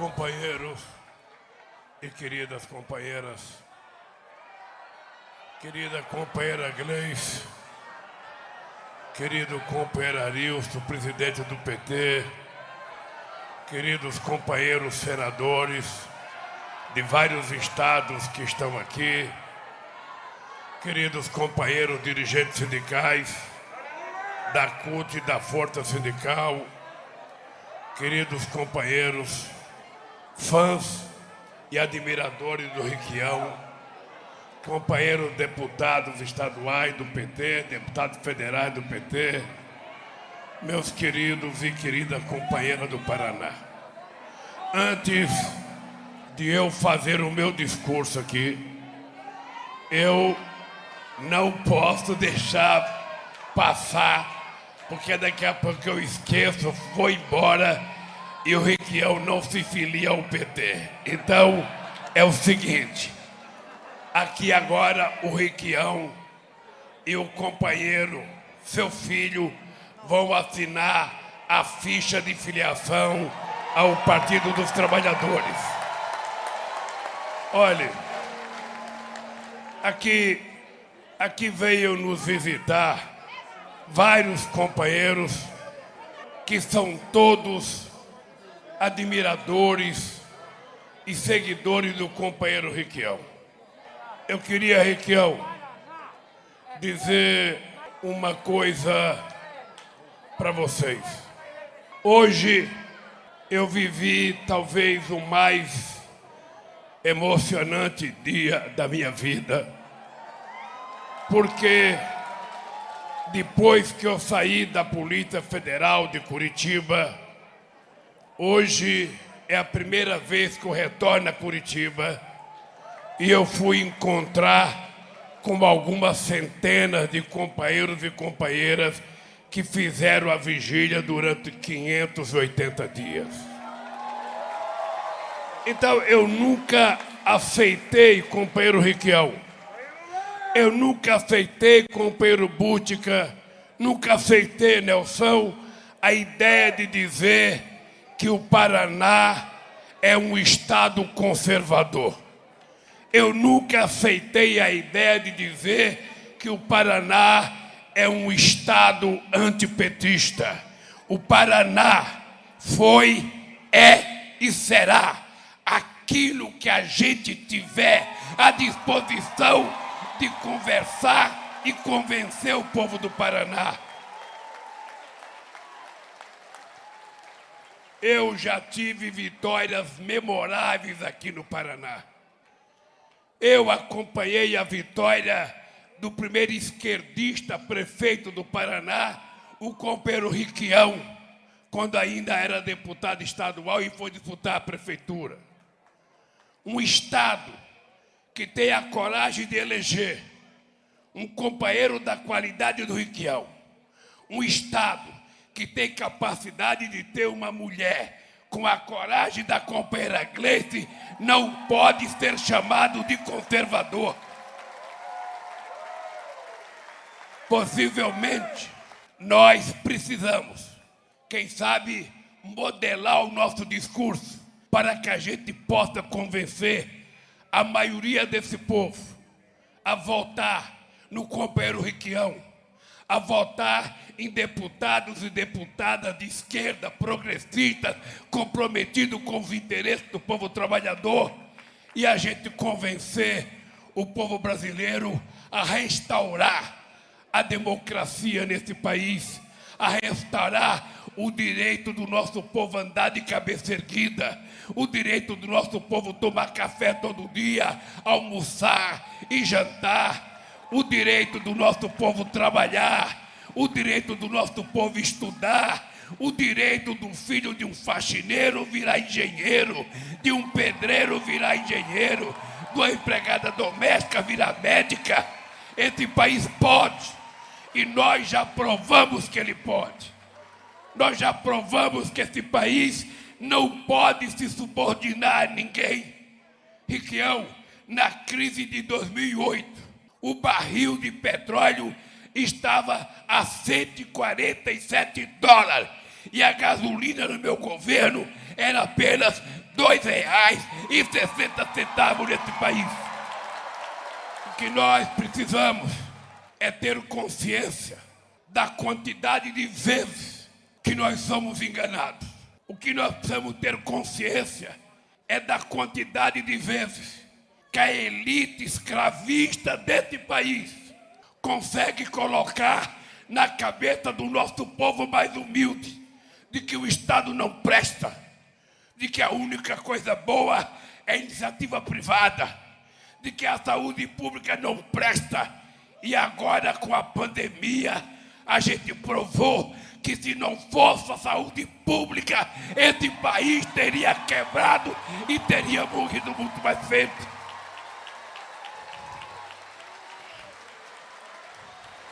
companheiros e queridas companheiras, querida companheira Gleice, querido companheiro Arilson, presidente do PT, queridos companheiros senadores de vários estados que estão aqui, queridos companheiros dirigentes sindicais da CUT e da Força Sindical, queridos companheiros, fãs e admiradores do Riquião, companheiros deputados estaduais do PT, deputados federais do PT, meus queridos e querida companheira do Paraná. Antes de eu fazer o meu discurso aqui, eu não posso deixar passar, porque daqui a pouco eu esqueço, vou embora e o Requião não se filia ao PT. Então é o seguinte: aqui agora o Requião e o companheiro, seu filho, vão assinar a ficha de filiação ao Partido dos Trabalhadores. Olhe, aqui, aqui veio nos visitar vários companheiros que são todos admiradores e seguidores do companheiro Riquião. Eu queria, Riquião, dizer uma coisa para vocês. Hoje eu vivi talvez o mais emocionante dia da minha vida, porque depois que eu saí da Polícia Federal de Curitiba, hoje é a primeira vez que eu retorno a Curitiba e eu fui encontrar com algumas centenas de companheiros e companheiras que fizeram a vigília durante 580 dias. Então eu nunca aceitei, companheiro Riquião, eu nunca aceitei, companheiro Bútica, nunca aceitei, Nelson, a ideia de dizer que o Paraná é um estado conservador. Eu nunca aceitei a ideia de dizer que o Paraná é um estado antipetista. O Paraná foi, é e será aquilo que a gente tiver à disposição de conversar e convencer o povo do Paraná. Eu já tive vitórias memoráveis aqui no Paraná. Eu acompanhei a vitória do primeiro esquerdista prefeito do Paraná, o companheiro Riquião, quando ainda era deputado estadual e foi disputar a prefeitura. Um Estado que tem a coragem de eleger um companheiro da qualidade do Riquião. Um Estado que tem capacidade de ter uma mulher com a coragem da companheira Gleice não pode ser chamado de conservador. Possivelmente, nós precisamos, quem sabe, modelar o nosso discurso para que a gente possa convencer a maioria desse povo a votar no companheiro Riquião, a votar em deputados e deputadas de esquerda, progressistas, comprometidos com os interesses do povo trabalhador, e a gente convencer o povo brasileiro a restaurar a democracia nesse país, a restaurar o direito do nosso povo andar de cabeça erguida, o direito do nosso povo tomar café todo dia, almoçar e jantar, o direito do nosso povo trabalhar, o direito do nosso povo estudar, o direito do filho de um faxineiro virar engenheiro, de um pedreiro virar engenheiro, de uma empregada doméstica virar médica. Esse país pode e nós já provamos que ele pode. Nós já provamos que esse país não pode se subordinar a ninguém. Riquião, na crise de 2008, o barril de petróleo estava a 147 dólares e a gasolina no meu governo era apenas sessenta centavos nesse país. O que nós precisamos é ter consciência da quantidade de vezes que nós somos enganados. O que nós precisamos ter consciência é da quantidade de vezes que a elite escravista desse país consegue colocar na cabeça do nosso povo mais humilde de que o Estado não presta, de que a única coisa boa é iniciativa privada, de que a saúde pública não presta. E agora, com a pandemia, a gente provou que se não fosse a saúde pública, esse país teria quebrado e teria morrido muito mais cedo.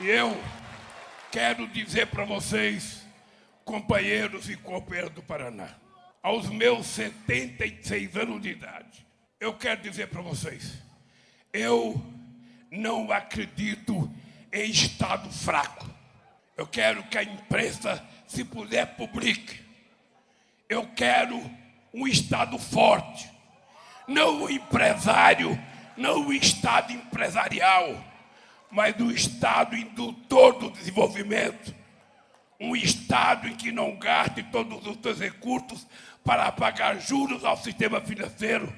E eu quero dizer para vocês, companheiros e companheiras do Paraná, aos meus 76 anos de idade, eu quero dizer para vocês, eu não acredito em Estado fraco. Eu quero que a imprensa, se puder, publique. Eu quero um Estado forte, não um empresário, não um Estado empresarial mas do Estado indutor do desenvolvimento. Um Estado em que não gaste todos os seus recursos para pagar juros ao sistema financeiro,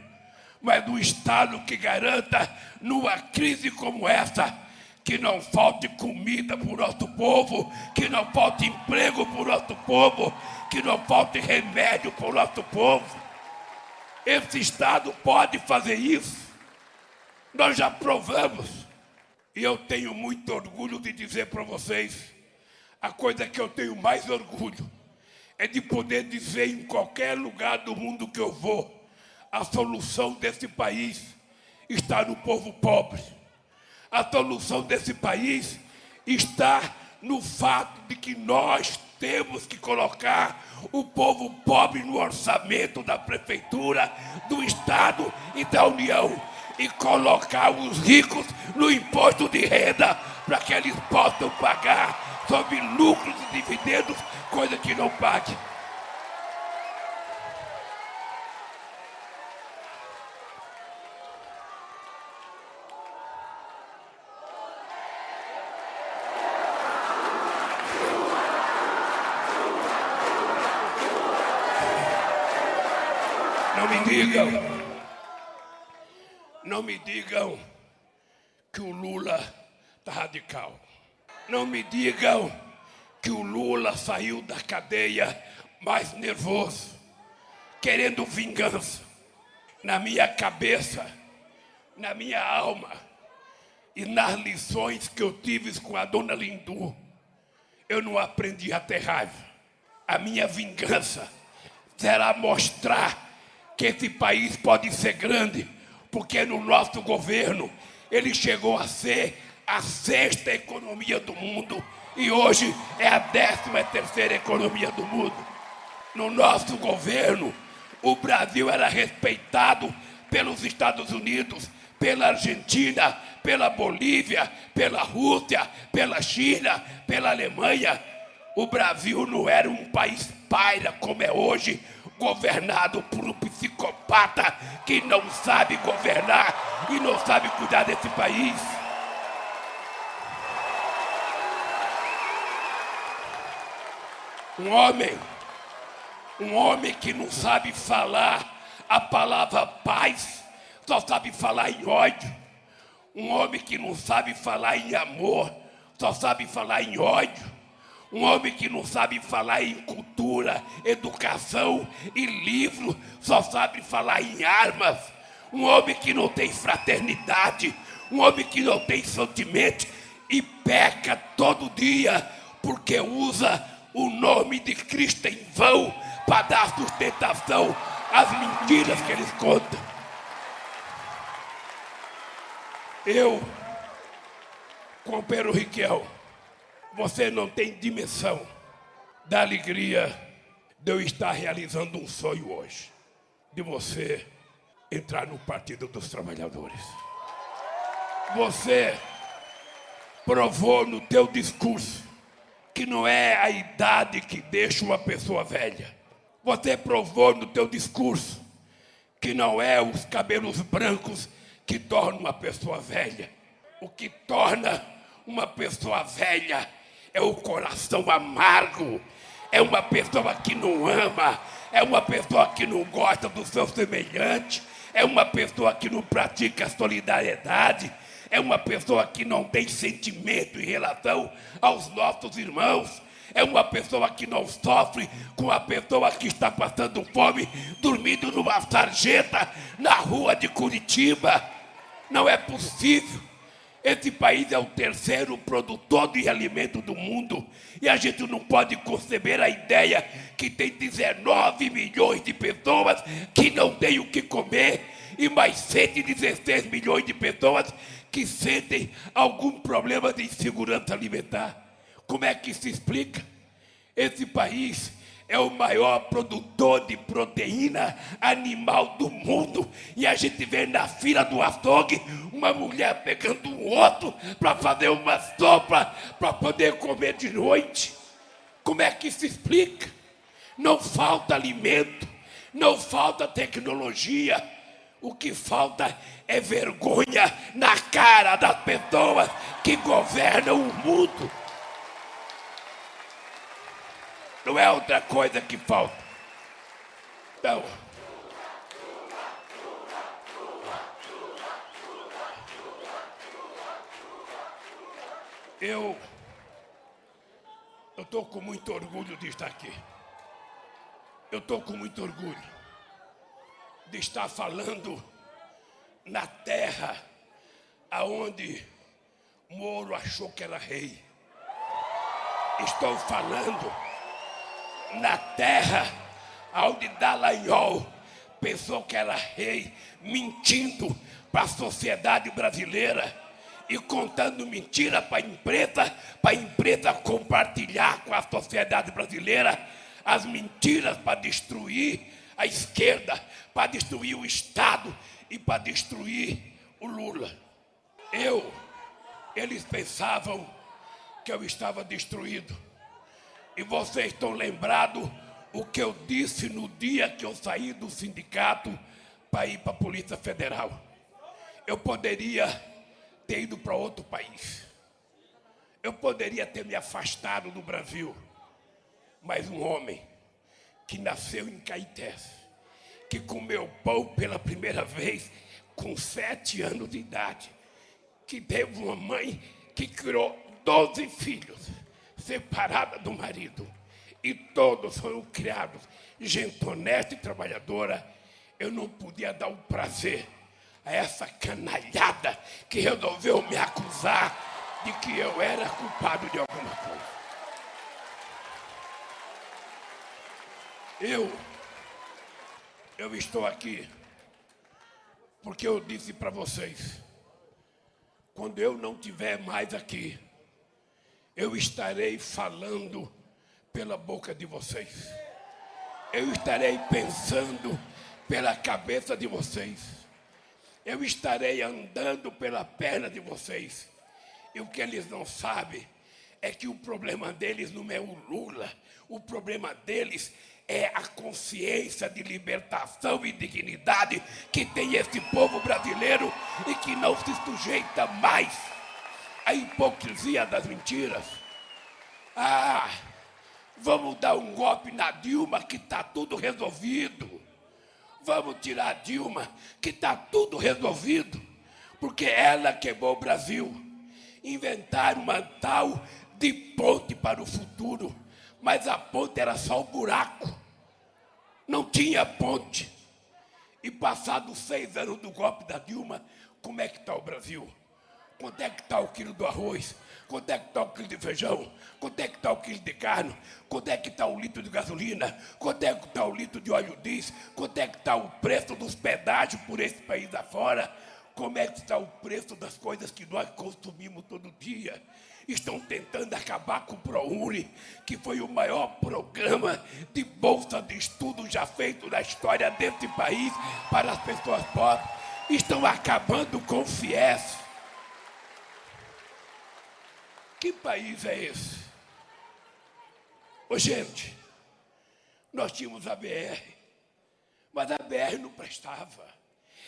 mas um Estado que garanta, numa crise como essa, que não falte comida para o nosso povo, que não falte emprego para o nosso povo, que não falte remédio para o nosso povo. Esse Estado pode fazer isso. Nós já provamos e eu tenho muito orgulho de dizer para vocês: a coisa que eu tenho mais orgulho é de poder dizer em qualquer lugar do mundo que eu vou, a solução desse país está no povo pobre. A solução desse país está no fato de que nós temos que colocar o povo pobre no orçamento da prefeitura, do Estado e da União e colocar os ricos no imposto de renda para que eles possam pagar sobre lucros e dividendos, coisa que não pague. Me digam que o Lula está radical. Não me digam que o Lula saiu da cadeia mais nervoso, querendo vingança. Na minha cabeça, na minha alma e nas lições que eu tive com a dona Lindu, eu não aprendi a ter raiva. A minha vingança será mostrar que esse país pode ser grande porque no nosso governo ele chegou a ser a sexta economia do mundo e hoje é a décima terceira economia do mundo. No nosso governo, o Brasil era respeitado pelos Estados Unidos, pela Argentina, pela Bolívia, pela Rússia, pela China, pela Alemanha. O Brasil não era um país paira como é hoje, governado por um psicopata que não sabe governar e não sabe cuidar desse país. Um homem, um homem que não sabe falar a palavra paz, só sabe falar em ódio. Um homem que não sabe falar em amor, só sabe falar em ódio um homem que não sabe falar em cultura, educação e livro, só sabe falar em armas. Um homem que não tem fraternidade, um homem que não tem sentimento e peca todo dia porque usa o nome de Cristo em vão para dar sustentação às mentiras que eles contam. Eu, companheiro Riquel, você não tem dimensão da alegria de eu estar realizando um sonho hoje. De você entrar no Partido dos Trabalhadores. Você provou no teu discurso que não é a idade que deixa uma pessoa velha. Você provou no teu discurso que não é os cabelos brancos que tornam uma pessoa velha. O que torna uma pessoa velha é o coração amargo, é uma pessoa que não ama, é uma pessoa que não gosta do seu semelhante, é uma pessoa que não pratica solidariedade, é uma pessoa que não tem sentimento em relação aos nossos irmãos, é uma pessoa que não sofre com a pessoa que está passando fome, dormindo numa sarjeta na rua de Curitiba. Não é possível. Esse país é o terceiro produtor de alimento do mundo e a gente não pode conceber a ideia que tem 19 milhões de pessoas que não têm o que comer e mais 116 milhões de pessoas que sentem algum problema de insegurança alimentar. Como é que se explica? Esse país é o maior produtor de proteína animal do mundo. E a gente vê na fila do açougue uma mulher pegando um outro para fazer uma sopa para poder comer de noite. Como é que se explica? Não falta alimento, não falta tecnologia. O que falta é vergonha na cara das pessoas que governam o mundo. Não é outra coisa que falta. Então. Eu. Eu estou com muito orgulho de estar aqui. Eu estou com muito orgulho de estar falando na terra aonde Moro achou que era rei. Estou falando na terra onde Dallagnol pensou que era rei, mentindo para a sociedade brasileira e contando mentira para a empresa, para a empresa compartilhar com a sociedade brasileira as mentiras para destruir a esquerda, para destruir o Estado e para destruir o Lula. Eu, eles pensavam que eu estava destruído e vocês estão lembrados o que eu disse no dia que eu saí do sindicato para ir para a Polícia Federal. Eu poderia ter ido para outro país. Eu poderia ter me afastado do Brasil. Mas um homem que nasceu em Caetés, que comeu pão pela primeira vez com sete anos de idade, que teve uma mãe que criou doze filhos separada do marido, e todos foram criados, gente honesta e trabalhadora, eu não podia dar o prazer a essa canalhada que resolveu me acusar de que eu era culpado de alguma coisa. Eu, eu estou aqui porque eu disse para vocês, quando eu não estiver mais aqui, eu estarei falando pela boca de vocês. Eu estarei pensando pela cabeça de vocês. Eu estarei andando pela perna de vocês. E o que eles não sabem é que o problema deles não é o Lula. O problema deles é a consciência de libertação e dignidade que tem esse povo brasileiro e que não se sujeita mais a hipocrisia das mentiras. Ah, vamos dar um golpe na Dilma que está tudo resolvido. Vamos tirar a Dilma que está tudo resolvido. Porque ela quebrou o Brasil. Inventaram uma tal de ponte para o futuro. Mas a ponte era só o buraco. Não tinha ponte. E passados seis anos do golpe da Dilma, como é que está o Brasil? Quanto é que está o quilo do arroz? Quanto é que está o quilo de feijão? Quanto é que está o quilo de carne? Quanto é que está o litro de gasolina? Quanto é que está o litro de óleo diesel? Quanto é que está o preço dos pedágios por esse país afora? Como é que está o preço das coisas que nós consumimos todo dia? Estão tentando acabar com o ProUni, que foi o maior programa de bolsa de estudo já feito na história desse país para as pessoas pobres. Estão acabando com o FIES que país é esse? Ô gente, nós tínhamos a BR, Mas a BR não prestava.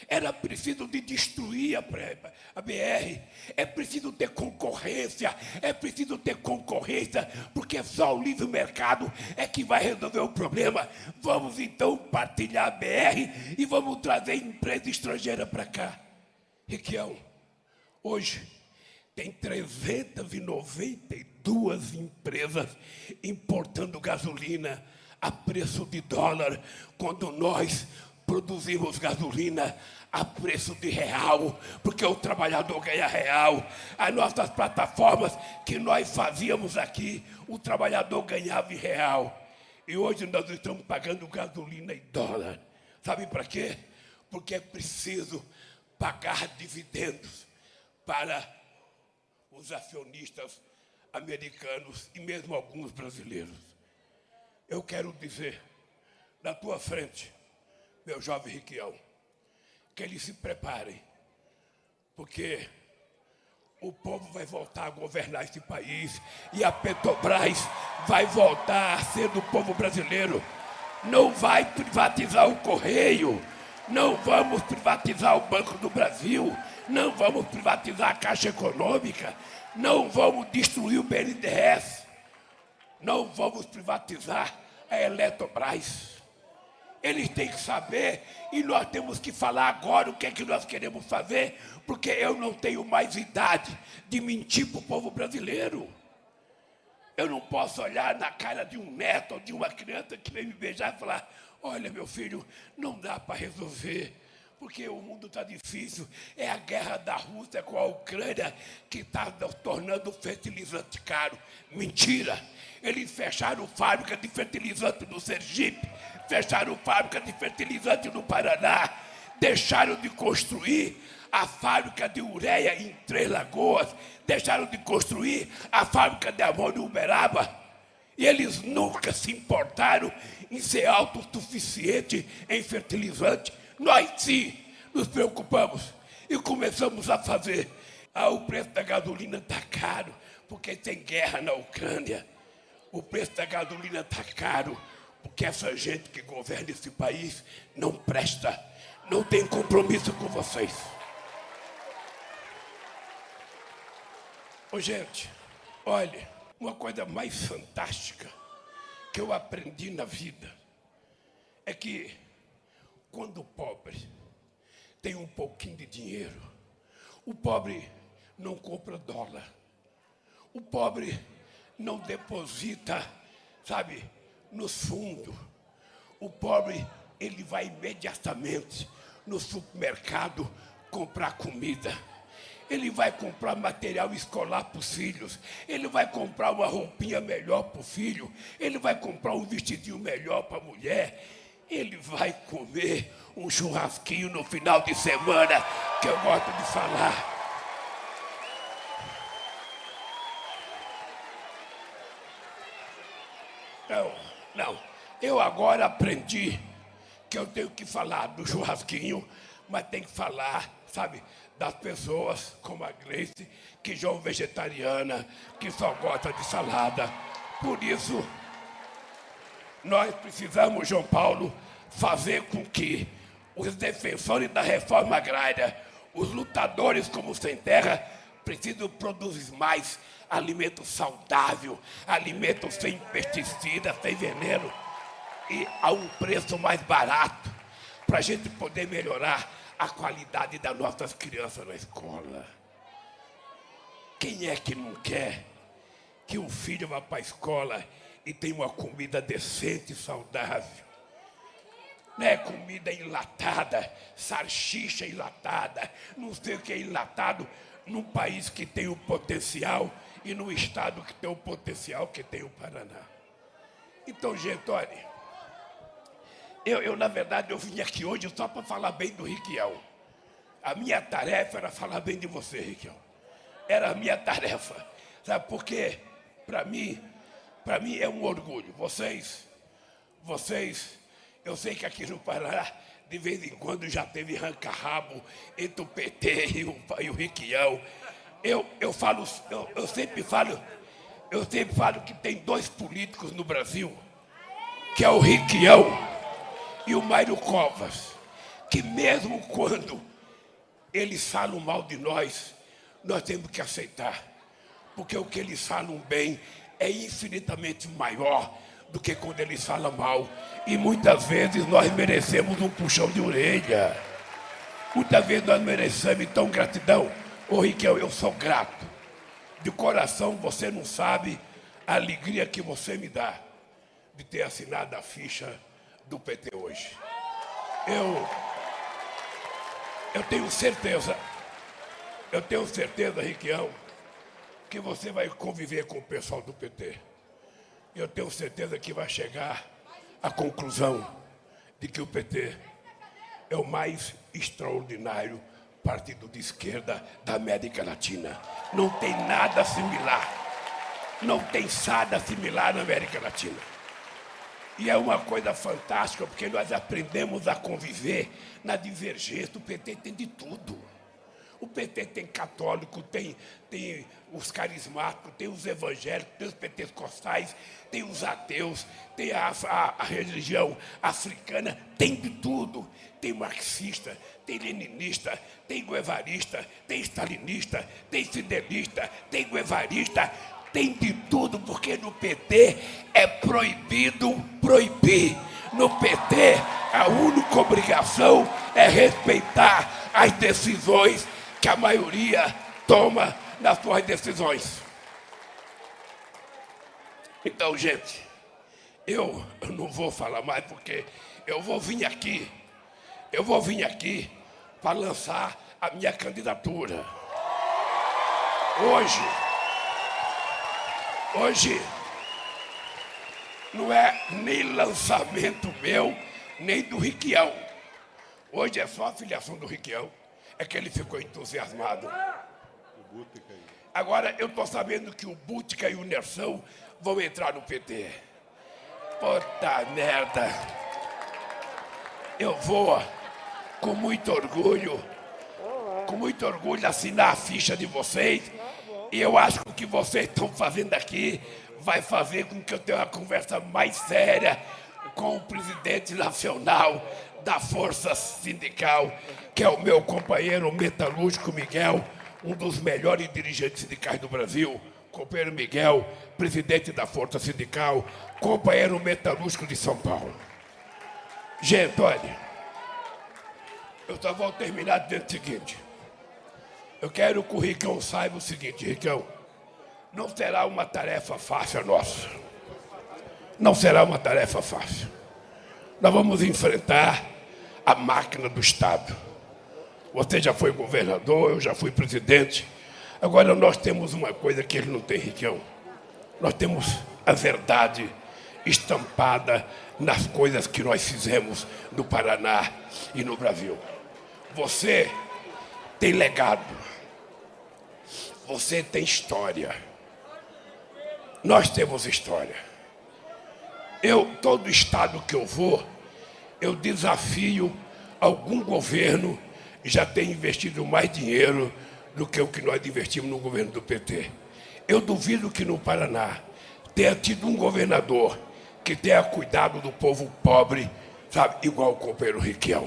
Era preciso de destruir a, BR. É preciso ter concorrência. É preciso ter concorrência, porque só o livre mercado é que vai resolver o problema. Vamos então partilhar a BR e vamos trazer empresa estrangeira para cá. Requião, hoje tem 392 empresas importando gasolina a preço de dólar, quando nós produzimos gasolina a preço de real, porque o trabalhador ganha real. As nossas plataformas que nós fazíamos aqui, o trabalhador ganhava em real. E hoje nós estamos pagando gasolina em dólar. Sabe para quê? Porque é preciso pagar dividendos para os acionistas americanos e mesmo alguns brasileiros. Eu quero dizer, na tua frente, meu jovem Riquião, que eles se preparem, porque o povo vai voltar a governar esse país e a Petrobras vai voltar a ser do povo brasileiro. Não vai privatizar o Correio, não vamos privatizar o Banco do Brasil, não vamos privatizar a Caixa Econômica, não vamos destruir o BNDES, não vamos privatizar a Eletrobras. Eles têm que saber e nós temos que falar agora o que é que nós queremos fazer, porque eu não tenho mais idade de mentir para o povo brasileiro. Eu não posso olhar na cara de um neto ou de uma criança que vem me beijar e falar: Olha, meu filho, não dá para resolver porque o mundo está difícil. É a guerra da Rússia com a Ucrânia que está tornando o fertilizante caro. Mentira! Eles fecharam fábrica de fertilizante no Sergipe, fecharam fábrica de fertilizante no Paraná, deixaram de construir a fábrica de ureia em Três Lagoas, deixaram de construir a fábrica de amônio em Uberaba. E eles nunca se importaram em ser autossuficiente em fertilizante. Nós sim nos preocupamos e começamos a fazer. Ah, o preço da gasolina está caro, porque tem guerra na Ucrânia. O preço da gasolina está caro, porque essa gente que governa esse país não presta, não tem compromisso com vocês. Ô gente, olha, uma coisa mais fantástica que eu aprendi na vida é que quando o pobre tem um pouquinho de dinheiro, o pobre não compra dólar. O pobre não deposita, sabe, nos fundos. O pobre, ele vai imediatamente no supermercado comprar comida. Ele vai comprar material escolar para os filhos. Ele vai comprar uma roupinha melhor para o filho. Ele vai comprar um vestidinho melhor para a mulher ele vai comer um churrasquinho no final de semana, que eu gosto de falar. Não, não. Eu agora aprendi que eu tenho que falar do churrasquinho, mas tem que falar, sabe, das pessoas como a Grace, que já é vegetariana, que só gosta de salada. Por isso, nós precisamos, João Paulo, fazer com que os defensores da reforma agrária, os lutadores como sem terra, precisam produzir mais alimento saudável, alimento sem pesticida, sem veneno e a um preço mais barato, para a gente poder melhorar a qualidade das nossas crianças na escola. Quem é que não quer que o filho vá para a escola e tenha uma comida decente e saudável? Não é comida enlatada, salsicha enlatada, não sei o que é enlatado, num país que tem o potencial e num estado que tem o potencial que tem o Paraná. Então, gente, olha, eu, eu na verdade eu vim aqui hoje só para falar bem do Riquiel. A minha tarefa era falar bem de você, Riquiel. Era a minha tarefa. Sabe por quê? Para mim, para mim é um orgulho. Vocês, vocês eu sei que aqui no Paraná, de vez em quando, já teve ranca-rabo entre o PT e o, e o Riquião. Eu, eu falo, eu, eu sempre falo, eu sempre falo que tem dois políticos no Brasil, que é o Riquião e o Mário Covas, que mesmo quando eles falam mal de nós, nós temos que aceitar, porque o que eles falam bem é infinitamente maior do que quando eles falam mal. E muitas vezes nós merecemos um puxão de orelha. Muitas vezes nós merecemos, então, gratidão. Ô Riquel, eu sou grato. De coração, você não sabe a alegria que você me dá de ter assinado a ficha do PT hoje. Eu, eu tenho certeza, eu tenho certeza, Riquião, que você vai conviver com o pessoal do PT. Eu tenho certeza que vai chegar à conclusão de que o PT é o mais extraordinário partido de esquerda da América Latina. Não tem nada similar. Não tem nada similar na América Latina. E é uma coisa fantástica, porque nós aprendemos a conviver na divergência. O PT tem de tudo. O PT tem católico, tem, tem os carismáticos, tem os evangélicos, tem os pentecostais, tem os ateus, tem a, a, a religião africana, tem de tudo. Tem marxista, tem leninista, tem guevarista, tem stalinista, tem fidelista, tem guevarista, tem de tudo, porque no PT é proibido proibir. No PT, a única obrigação é respeitar as decisões que a maioria toma nas suas decisões. Então, gente, eu não vou falar mais porque eu vou vir aqui, eu vou vir aqui para lançar a minha candidatura. Hoje, Hoje não é nem lançamento meu, nem do Riquião. Hoje é só a filiação do Riquião. É que ele ficou entusiasmado. Agora eu estou sabendo que o Bútica e o Nersão vão entrar no PT. Puta merda. Eu vou, com muito orgulho, com muito orgulho, assinar a ficha de vocês e eu acho que o que vocês estão fazendo aqui vai fazer com que eu tenha uma conversa mais séria com o presidente nacional da Força Sindical, que é o meu companheiro metalúrgico Miguel, um dos melhores dirigentes sindicais do Brasil. Companheiro Miguel, presidente da Força Sindical, companheiro metalúrgico de São Paulo. Gente, olha, eu só vou terminar dizendo o seguinte. Eu quero que o Ricão saiba o seguinte, Ricão. Não será uma tarefa fácil nossa. Não será uma tarefa fácil. Nós vamos enfrentar a máquina do Estado. Você já foi governador, eu já fui presidente. Agora nós temos uma coisa que ele não tem, Riquão. Nós temos a verdade estampada nas coisas que nós fizemos no Paraná e no Brasil. Você tem legado. Você tem história. Nós temos história. Eu, todo estado que eu vou, eu desafio algum governo já tem investido mais dinheiro do que o que nós investimos no governo do PT. Eu duvido que no Paraná tenha tido um governador que tenha cuidado do povo pobre, sabe, igual o companheiro Riquião.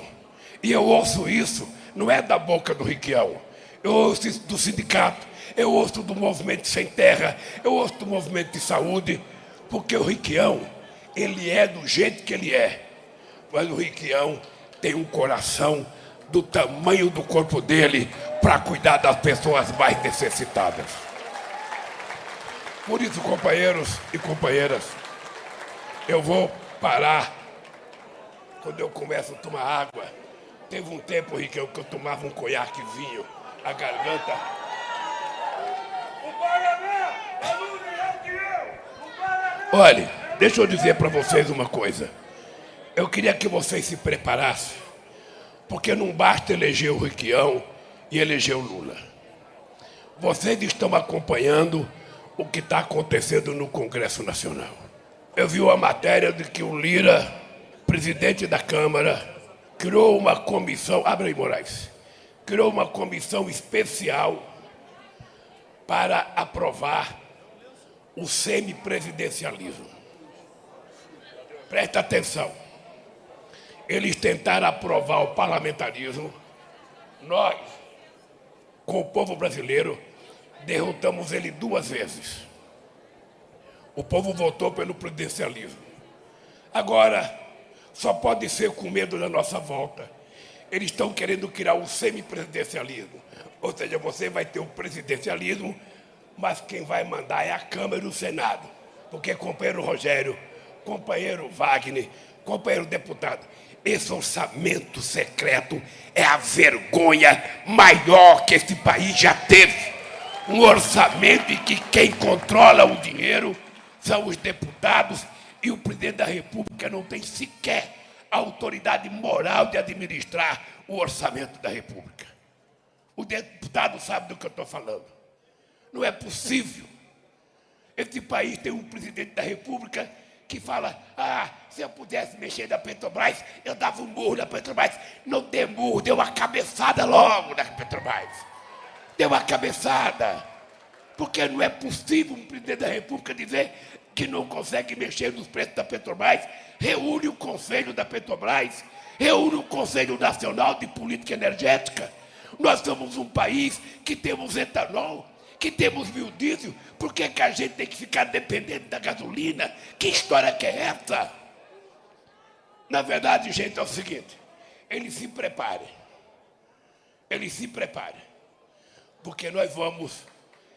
E eu ouço isso, não é da boca do Riquião, eu ouço isso do sindicato, eu ouço do movimento sem terra, eu ouço do movimento de saúde, porque o Riquião, ele é do jeito que ele é. Mas o Riquião tem um coração do tamanho do corpo dele para cuidar das pessoas mais necessitadas. Por isso, companheiros e companheiras, eu vou parar quando eu começo a tomar água. Teve um tempo, Riquião, que eu tomava um conhaquezinho, a garganta Olha, deixa eu dizer para vocês uma coisa. Eu queria que vocês se preparassem, porque não basta eleger o Riquião e eleger o Lula. Vocês estão acompanhando o que está acontecendo no Congresso Nacional. Eu vi uma matéria de que o Lira, presidente da Câmara, criou uma comissão, abre aí, Moraes, criou uma comissão especial para aprovar o semipresidencialismo. Presta atenção. eles tentaram aprovar o parlamentarismo. Nós, com o povo brasileiro, derrotamos ele duas vezes. O povo votou pelo presidencialismo. Agora, só pode ser com medo da nossa volta. Eles estão querendo criar um semipresidencialismo. Ou seja, você vai ter o presidencialismo, mas quem vai mandar é a Câmara e o Senado. Porque companheiro Rogério, companheiro Wagner, companheiro deputado, esse orçamento secreto é a vergonha maior que esse país já teve. Um orçamento em que quem controla o dinheiro são os deputados e o presidente da República não tem sequer a autoridade moral de administrar o orçamento da República. O deputado sabe do que eu estou falando. Não é possível. Esse país tem um presidente da República que fala: ah, se eu pudesse mexer na Petrobras, eu dava um murro na Petrobras. Não deu murro, deu uma cabeçada logo na Petrobras. Deu uma cabeçada. Porque não é possível um presidente da República dizer que não consegue mexer nos preços da Petrobras, reúne o Conselho da Petrobras, reúne o Conselho Nacional de Política Energética. Nós somos um país que temos etanol, que temos biodiesel, por que, que a gente tem que ficar dependendo da gasolina? Que história que é essa? Na verdade, gente, é o seguinte: ele se prepare. Ele se prepare. Porque nós vamos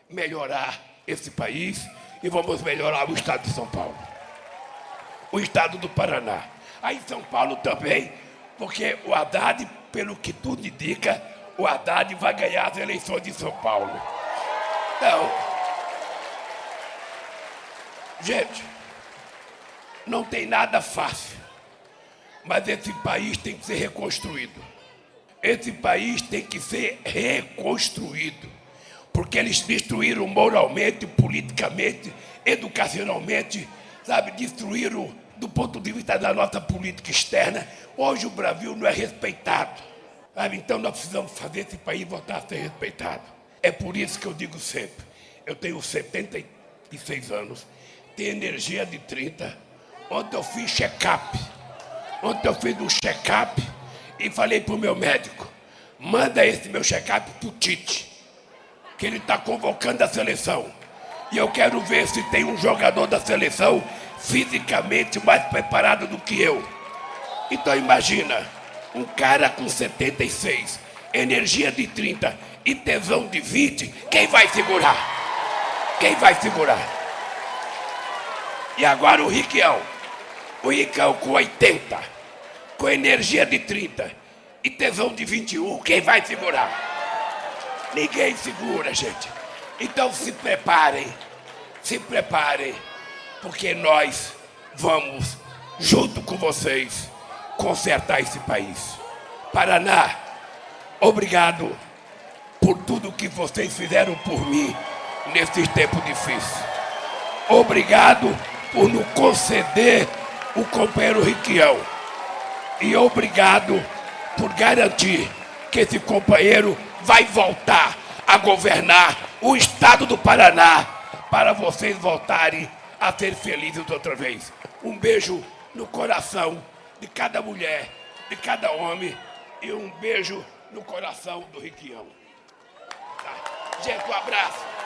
melhorar esse país e vamos melhorar o estado de São Paulo. O estado do Paraná. Aí São Paulo também, porque o Haddad, pelo que tudo indica, o Haddad vai ganhar as eleições de São Paulo. Então, gente, não tem nada fácil, mas esse país tem que ser reconstruído. Esse país tem que ser reconstruído porque eles destruíram moralmente, politicamente, educacionalmente, sabe, destruíram do ponto de vista da nossa política externa. Hoje o Brasil não é respeitado. Sabe? Então nós precisamos fazer esse país voltar a ser respeitado. É por isso que eu digo sempre, eu tenho 76 anos, tenho energia de 30. Ontem eu fiz check-up. Ontem eu fiz um check-up e falei para o meu médico, manda esse meu check-up para o Tite que ele está convocando a seleção. E eu quero ver se tem um jogador da seleção fisicamente mais preparado do que eu. Então imagina, um cara com 76, energia de 30 e tesão de 20, quem vai segurar? Quem vai segurar? E agora o Riquião. O Riquião com 80, com energia de 30 e tesão de 21, quem vai segurar? Ninguém segura, gente. Então se preparem, se preparem, porque nós vamos, junto com vocês, consertar esse país. Paraná, obrigado por tudo que vocês fizeram por mim nesses tempos difíceis. Obrigado por nos conceder o companheiro Riquião. E obrigado por garantir que esse companheiro vai voltar a governar o estado do Paraná para vocês voltarem a ser felizes outra vez. Um beijo no coração de cada mulher, de cada homem e um beijo no coração do Riquião. Gente, um abraço.